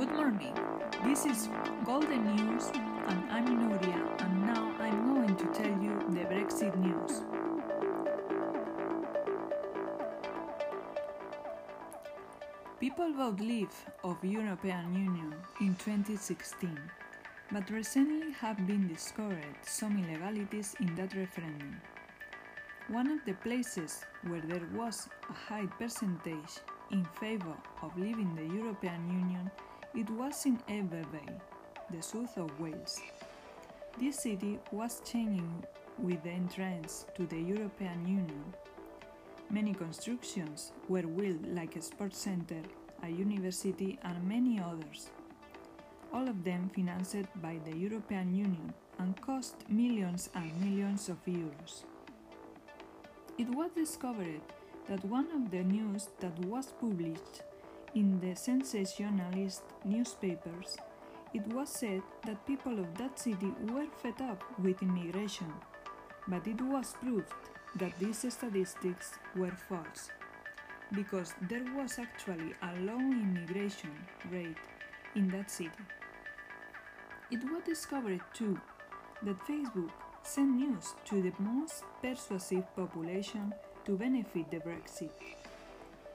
Good morning. This is Golden News, and I'm Nuria, and now I'm going to tell you the Brexit news. People vote leave of European Union in 2016, but recently have been discovered some illegalities in that referendum. One of the places where there was a high percentage in favor of leaving the European Union it was in Abergele, the south of Wales. This city was changing with the entrance to the European Union. Many constructions were built like a sports center, a university and many others. All of them financed by the European Union and cost millions and millions of euros. It was discovered that one of the news that was published in the sensationalist newspapers, it was said that people of that city were fed up with immigration, but it was proved that these statistics were false, because there was actually a low immigration rate in that city. It was discovered too that Facebook sent news to the most persuasive population to benefit the Brexit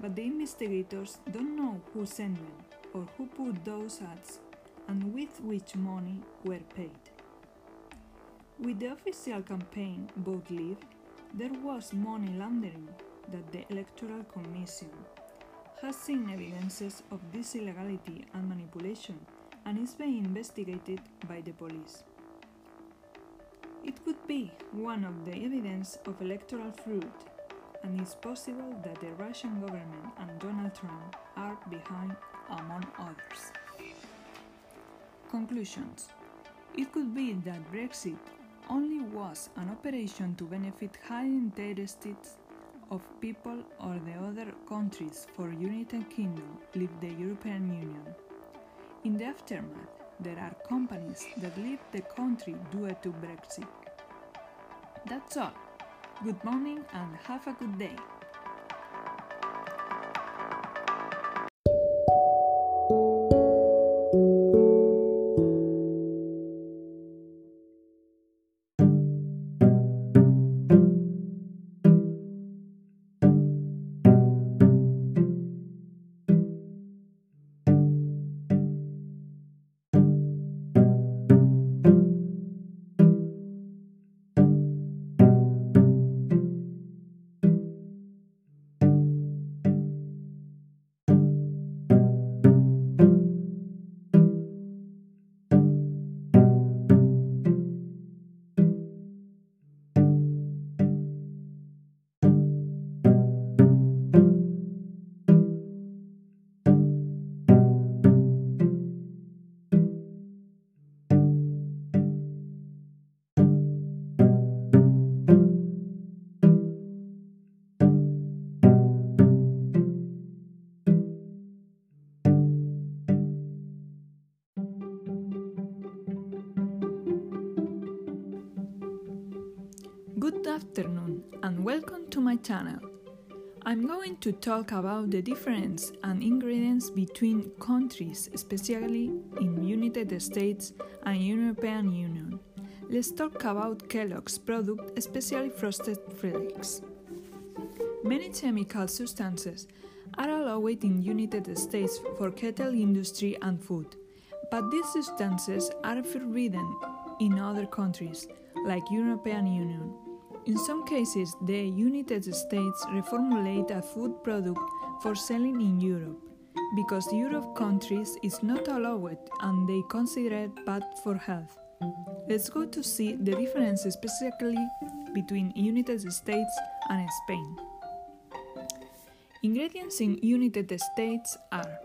but the investigators don't know who sent them or who put those ads and with which money were paid. With the official campaign Vote Leave, there was money laundering that the Electoral Commission has seen evidences of this illegality and manipulation and is being investigated by the police. It could be one of the evidence of electoral fraud and it's possible that the Russian government and Donald Trump are behind, among others. Conclusions It could be that Brexit only was an operation to benefit high interests of people or the other countries for United Kingdom leave the European Union. In the aftermath, there are companies that leave the country due to Brexit. That's all. Good morning and have a good day. And welcome to my channel. I'm going to talk about the difference and ingredients between countries, especially in United States and European Union. Let's talk about Kellogg's product, especially frosted flakes. Many chemical substances are allowed in United States for cattle industry and food, but these substances are forbidden in other countries like European Union. In some cases, the United States reformulate a food product for selling in Europe because Europe countries is not allowed and they consider it bad for health. Let's go to see the difference specifically between United States and Spain. Ingredients in United States are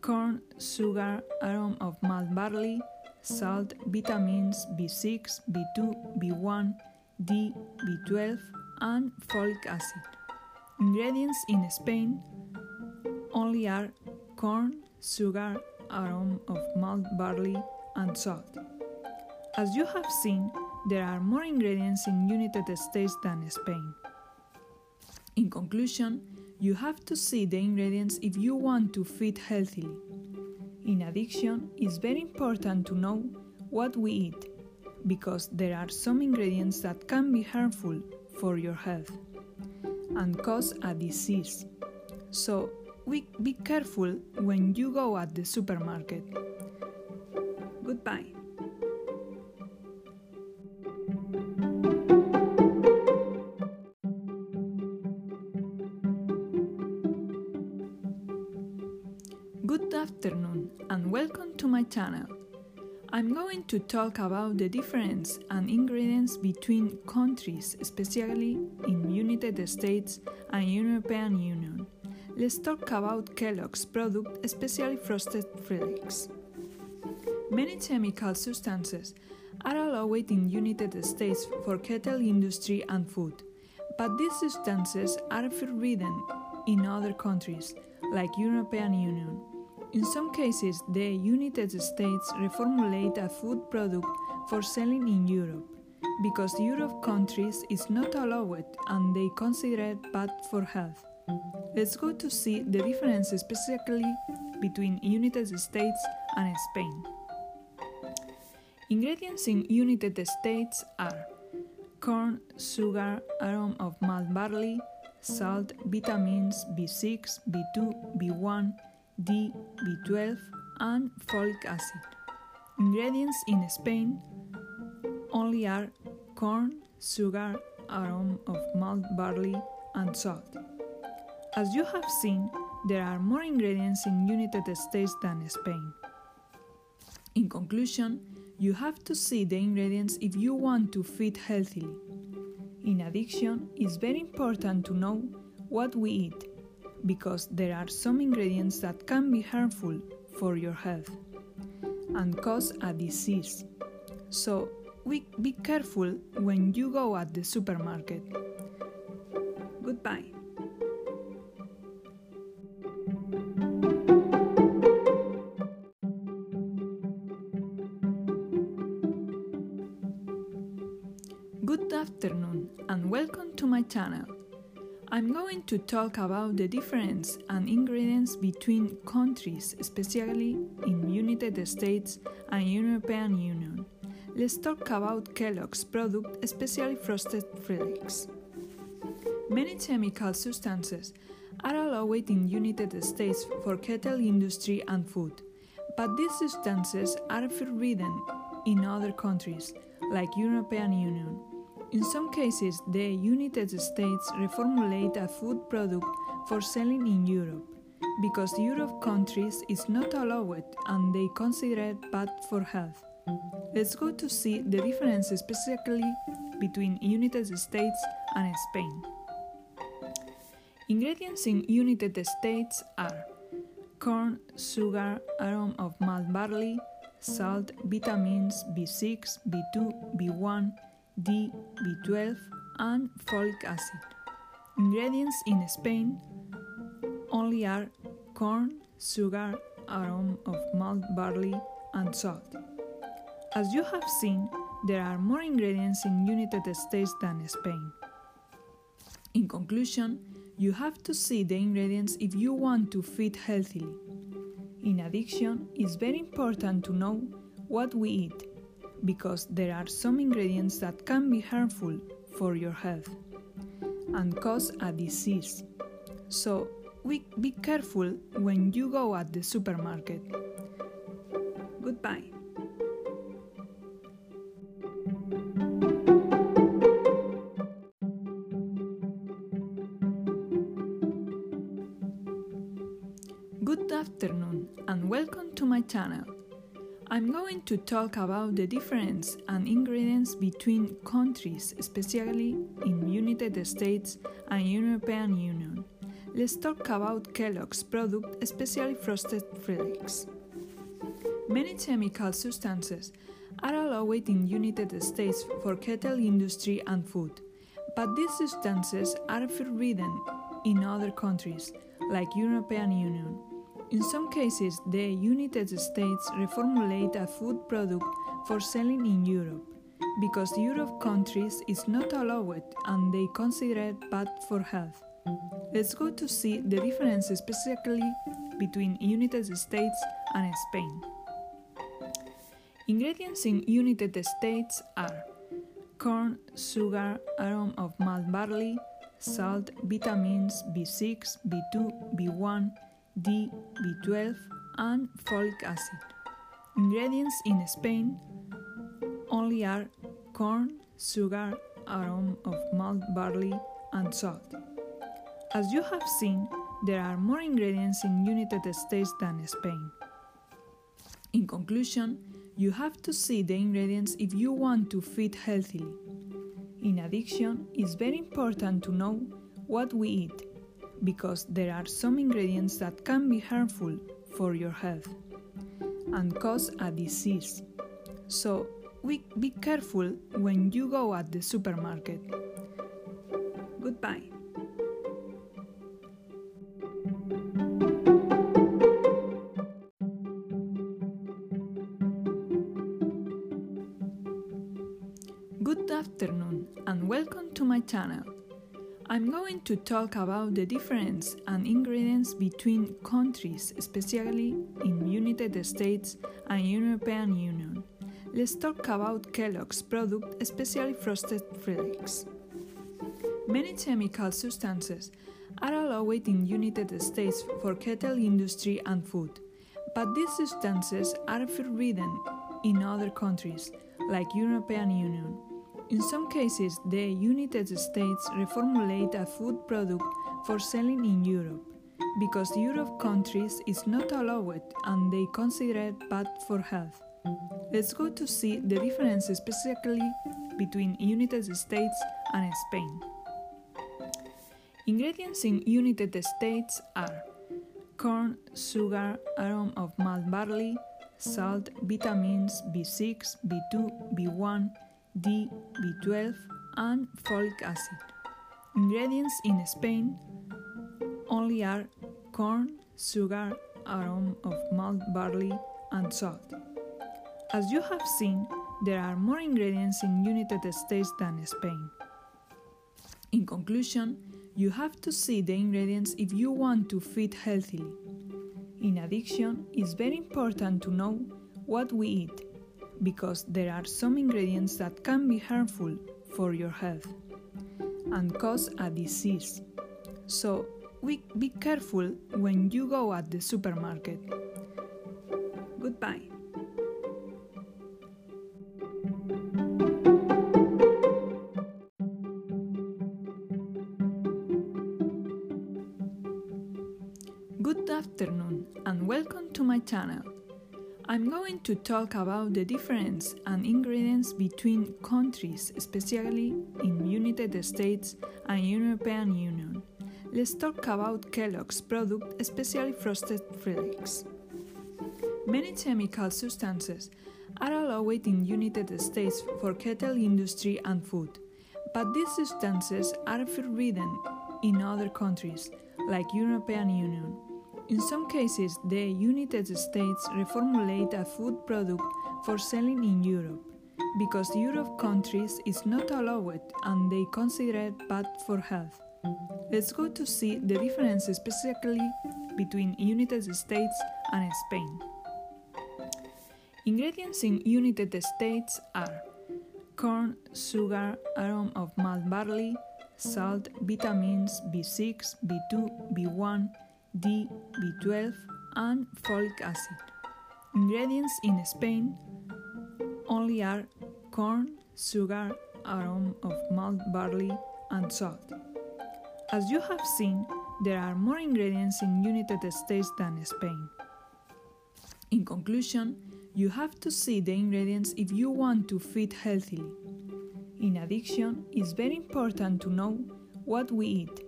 corn, sugar, aroma of malt barley, salt, vitamins B6, B2, B1, D, B12, and folic acid. Ingredients in Spain only are corn, sugar, aroma of malt barley, and salt. As you have seen, there are more ingredients in United States than Spain. In conclusion, you have to see the ingredients if you want to feed healthily. In addiction, it's very important to know what we eat because there are some ingredients that can be harmful for your health and cause a disease. So, we be careful when you go at the supermarket. Goodbye. Good afternoon and welcome to my channel. I'm going to talk about the difference and ingredients between countries, especially in United States and European Union. Let's talk about Kellogg's product, especially frosted flakes. Many chemical substances are allowed in United States for cattle industry and food, but these substances are forbidden in other countries like European Union. In some cases, the United States reformulate a food product for selling in Europe because Europe countries is not allowed and they consider it bad for health. Let's go to see the differences specifically between United States and Spain. Ingredients in United States are corn, sugar, aroma of malt barley, salt, vitamins B6, B2, B1, D, B12, and folic acid. Ingredients in Spain only are corn, sugar, aroma of malt barley, and salt. As you have seen, there are more ingredients in United States than Spain. In conclusion, you have to see the ingredients if you want to feed healthily. In addiction, it's very important to know what we eat because there are some ingredients that can be harmful for your health and cause a disease. So, we be careful when you go at the supermarket. Goodbye. Good afternoon and welcome to my channel. I'm going to talk about the difference and ingredients between countries, especially in United States and European Union. Let's talk about Kellogg's product, especially frosted flakes. Many chemical substances are allowed in United States for cattle industry and food, but these substances are forbidden in other countries like European Union. In some cases, the United States reformulate a food product for selling in Europe because Europe countries is not allowed and they consider it bad for health. Let's go to see the differences specifically between United States and Spain. Ingredients in United States are corn, sugar, aroma of malt barley, salt, vitamins B6, B2, B1, D, B12, and folic acid. Ingredients in Spain only are corn, sugar, aroma of malt barley, and salt. As you have seen, there are more ingredients in United States than Spain. In conclusion, you have to see the ingredients if you want to feed healthily. In addiction, it's very important to know what we eat because there are some ingredients that can be harmful for your health and cause a disease. So, we be careful when you go at the supermarket. Goodbye. Good afternoon and welcome to my channel. I'm going to talk about the difference and ingredients between countries, especially in United States and European Union. Let's talk about Kellogg's product, especially frosted flakes. Many chemical substances are allowed in United States for cattle industry and food, but these substances are forbidden in other countries like European Union. In some cases, the United States reformulate a food product for selling in Europe because Europe countries is not allowed and they consider it bad for health. Let's go to see the differences specifically between United States and Spain. Ingredients in United States are corn, sugar, aroma of malt barley, salt, vitamins B6, B2, B1, D, B12, and folic acid. Ingredients in Spain only are corn, sugar, aroma of malt barley, and salt. As you have seen, there are more ingredients in United States than Spain. In conclusion, you have to see the ingredients if you want to feed healthily. In addition, it's very important to know what we eat because there are some ingredients that can be harmful for your health and cause a disease. So, we be careful when you go at the supermarket. Goodbye. Good afternoon and welcome to my channel. I'm going to talk about the difference and ingredients between countries, especially in United States and European Union. Let's talk about Kellogg's product, especially frosted flakes. Many chemical substances are allowed in United States for cattle industry and food, but these substances are forbidden in other countries like European Union. In some cases, the United States reformulate a food product for selling in Europe because Europe countries is not allowed and they consider it bad for health. Let's go to see the difference specifically between United States and Spain. Ingredients in United States are corn, sugar, aroma of malt barley, salt, vitamins B6, B2, B1, D, B12, and folic acid. Ingredients in Spain only are corn, sugar, aroma of malt barley, and salt. As you have seen, there are more ingredients in United States than Spain. In conclusion, you have to see the ingredients if you want to feed healthily. In addition, it's very important to know what we eat because there are some ingredients that can be harmful for your health and cause a disease. So, we be careful when you go at the supermarket. Goodbye. Good afternoon and welcome to my channel. I'm going to talk about the difference and ingredients between countries, especially in United States and European Union. Let's talk about Kellogg's product, especially frosted flakes. Many chemical substances are allowed in United States for cattle industry and food, but these substances are forbidden in other countries like European Union. In some cases, the United States reformulate a food product for selling in Europe because Europe countries is not allowed and they consider it bad for health. Let's go to see the difference specifically between United States and Spain. Ingredients in United States are corn, sugar, aroma of malt barley, salt, vitamins B6, B2, B1, D, B12, and folic acid. Ingredients in Spain only are corn, sugar, aroma of malt barley, and salt. As you have seen, there are more ingredients in United States than Spain. In conclusion, you have to see the ingredients if you want to feed healthily. In addition, it's very important to know what we eat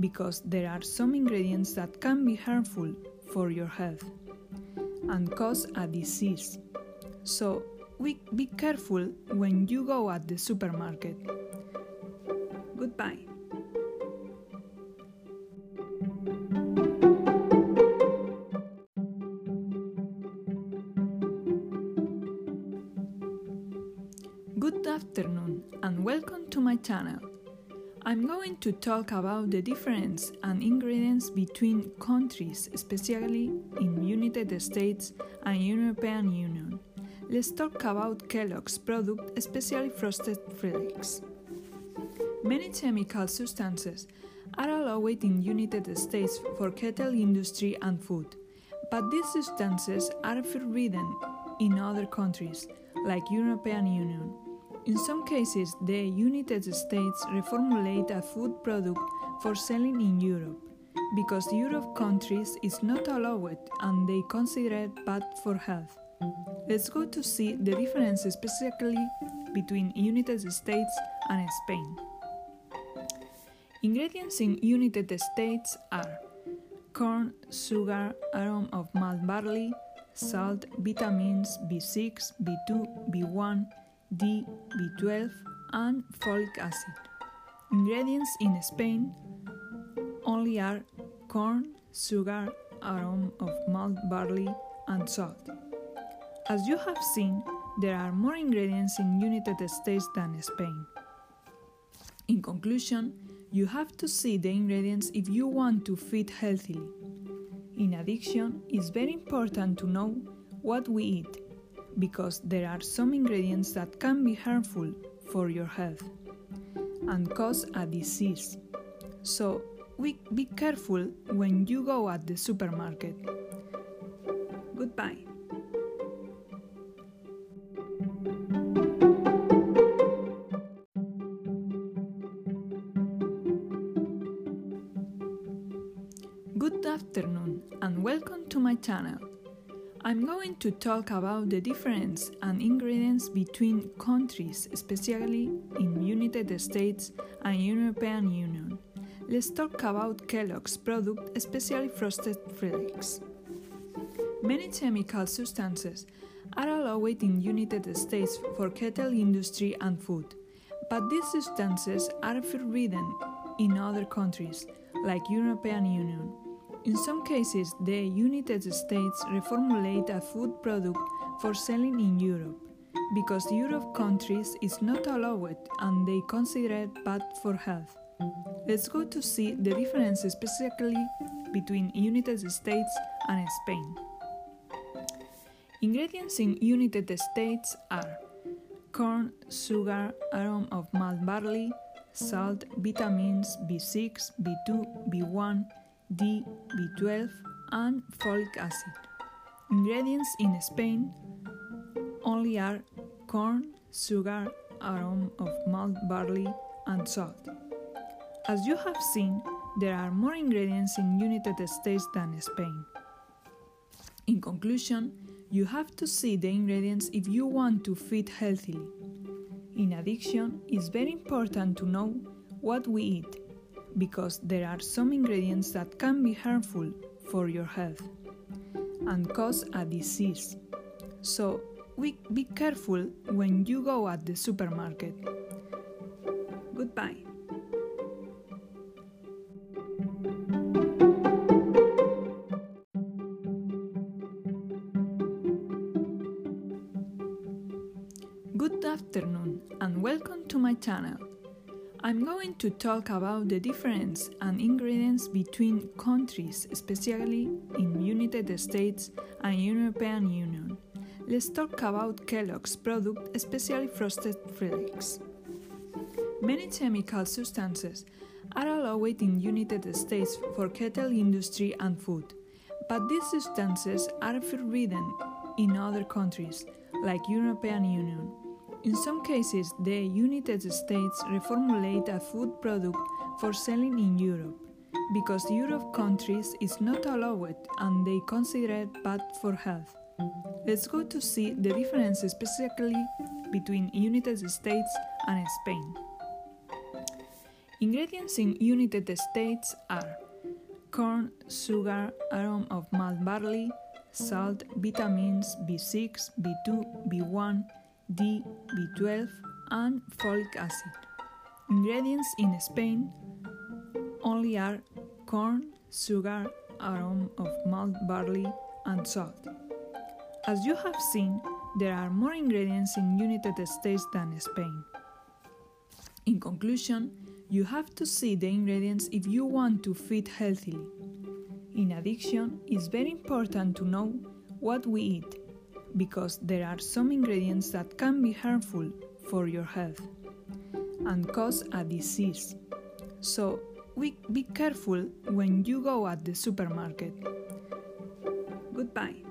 because there are some ingredients that can be harmful for your health and cause a disease. So, we be careful when you go at the supermarket. Goodbye. Good afternoon and welcome to my channel. I'm going to talk about the difference and ingredients between countries, especially in United States and European Union. Let's talk about Kellogg's product, especially frosted flakes. Many chemical substances are allowed in United States for kettle industry and food, but these substances are forbidden in other countries, like European Union. In some cases, the United States reformulate a food product for selling in Europe because Europe countries is not allowed and they consider it bad for health. Let's go to see the difference specifically between United States and Spain. Ingredients in United States are corn, sugar, aroma of malt barley, salt, vitamins B6, B2, B1, D, B12, and folic acid. Ingredients in Spain only are corn, sugar, aroma of malt barley, and salt. As you have seen, there are more ingredients in United States than Spain. In conclusion, you have to see the ingredients if you want to feed healthily. In addition, it's very important to know what we eat because there are some ingredients that can be harmful for your health and cause a disease. So, we, be careful when you go at the supermarket. Goodbye. Good afternoon and welcome to my channel. I'm going to talk about the difference and ingredients between countries, especially in United States and European Union. Let's talk about Kellogg's product, especially frosted flakes. Many chemical substances are allowed in United States for kettle industry and food, but these substances are forbidden in other countries, like European Union. In some cases, the United States reformulate a food product for selling in Europe because Europe countries is not allowed and they consider it bad for health. Let's go to see the difference specifically between United States and Spain. Ingredients in United States are corn, sugar, aroma of malt barley, salt, vitamins B6, B2, B1, D, B12, and folic acid. Ingredients in Spain only are corn, sugar, aroma of malt barley, and salt. As you have seen, there are more ingredients in United States than Spain. In conclusion, you have to see the ingredients if you want to feed healthily. In addition, it's very important to know what we eat because there are some ingredients that can be harmful for your health and cause a disease. So, we, be careful when you go at the supermarket. Goodbye. Good afternoon and welcome to my channel. I'm going to talk about the difference and ingredients between countries, especially in United States and European Union. Let's talk about Kellogg's product, especially frosted flakes. Many chemical substances are allowed in United States for kettle industry and food, but these substances are forbidden in other countries, like European Union. In some cases, the United States reformulate a food product for selling in Europe because Europe countries is not allowed and they consider it bad for health. Let's go to see the difference specifically between United States and Spain. Ingredients in United States are corn, sugar, aroma of malt barley, salt, vitamins B6, B2, B1, D, B12, and folic acid. Ingredients in Spain only are corn, sugar, aroma of malt barley, and salt. As you have seen, there are more ingredients in United States than Spain. In conclusion, You have to see the ingredients if you want to feed healthily. In addiction, it's very important to know what we eat because there are some ingredients that can be harmful for your health and cause a disease. So, we be careful when you go at the supermarket. Goodbye.